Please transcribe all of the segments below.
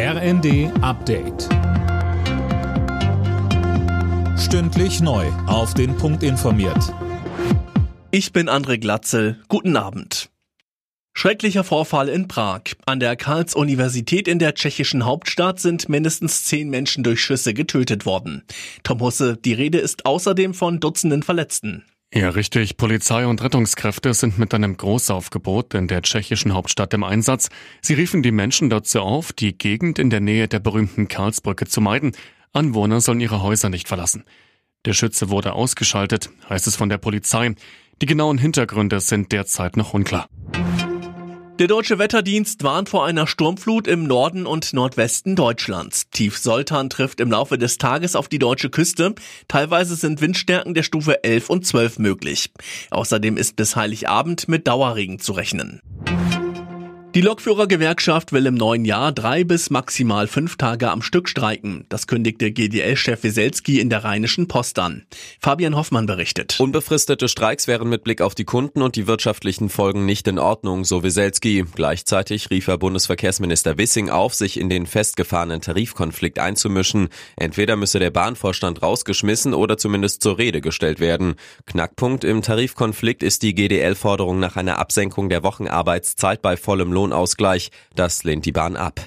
RND Update. Stündlich neu. Auf den Punkt informiert. Ich bin André Glatzel. Guten Abend. Schrecklicher Vorfall in Prag. An der Karls-Universität in der tschechischen Hauptstadt sind mindestens zehn Menschen durch Schüsse getötet worden. Tom Husse, die Rede ist außerdem von Dutzenden Verletzten. Ja, richtig. Polizei und Rettungskräfte sind mit einem Großaufgebot in der tschechischen Hauptstadt im Einsatz. Sie riefen die Menschen dazu auf, die Gegend in der Nähe der berühmten Karlsbrücke zu meiden. Anwohner sollen ihre Häuser nicht verlassen. Der Schütze wurde ausgeschaltet, heißt es von der Polizei. Die genauen Hintergründe sind derzeit noch unklar. Der deutsche Wetterdienst warnt vor einer Sturmflut im Norden und Nordwesten Deutschlands. Tief Soltan trifft im Laufe des Tages auf die deutsche Küste. Teilweise sind Windstärken der Stufe 11 und 12 möglich. Außerdem ist bis Heiligabend mit Dauerregen zu rechnen. Die Lokführergewerkschaft will im neuen Jahr drei bis maximal fünf Tage am Stück streiken. Das kündigte GDL-Chef Wieselski in der Rheinischen Post an. Fabian Hoffmann berichtet. Unbefristete Streiks wären mit Blick auf die Kunden und die wirtschaftlichen Folgen nicht in Ordnung, so Wieselski. Gleichzeitig rief er Bundesverkehrsminister Wissing auf, sich in den festgefahrenen Tarifkonflikt einzumischen. Entweder müsse der Bahnvorstand rausgeschmissen oder zumindest zur Rede gestellt werden. Knackpunkt im Tarifkonflikt ist die GDL-Forderung nach einer Absenkung der Wochenarbeitszeit bei vollem Lohnausgleich. Das lehnt die Bahn ab.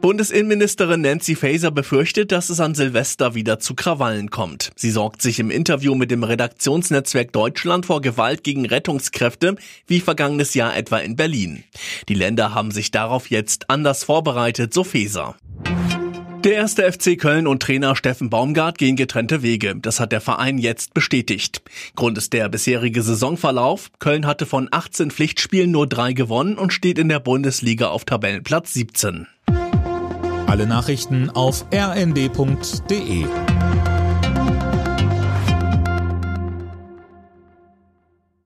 Bundesinnenministerin Nancy Faeser befürchtet, dass es an Silvester wieder zu Krawallen kommt. Sie sorgt sich im Interview mit dem Redaktionsnetzwerk Deutschland vor Gewalt gegen Rettungskräfte, wie vergangenes Jahr etwa in Berlin. Die Länder haben sich darauf jetzt anders vorbereitet, so Faeser. Der erste FC Köln und Trainer Steffen Baumgart gehen getrennte Wege. Das hat der Verein jetzt bestätigt. Grund ist der bisherige Saisonverlauf. Köln hatte von 18 Pflichtspielen nur drei gewonnen und steht in der Bundesliga auf Tabellenplatz 17. Alle Nachrichten auf rnd.de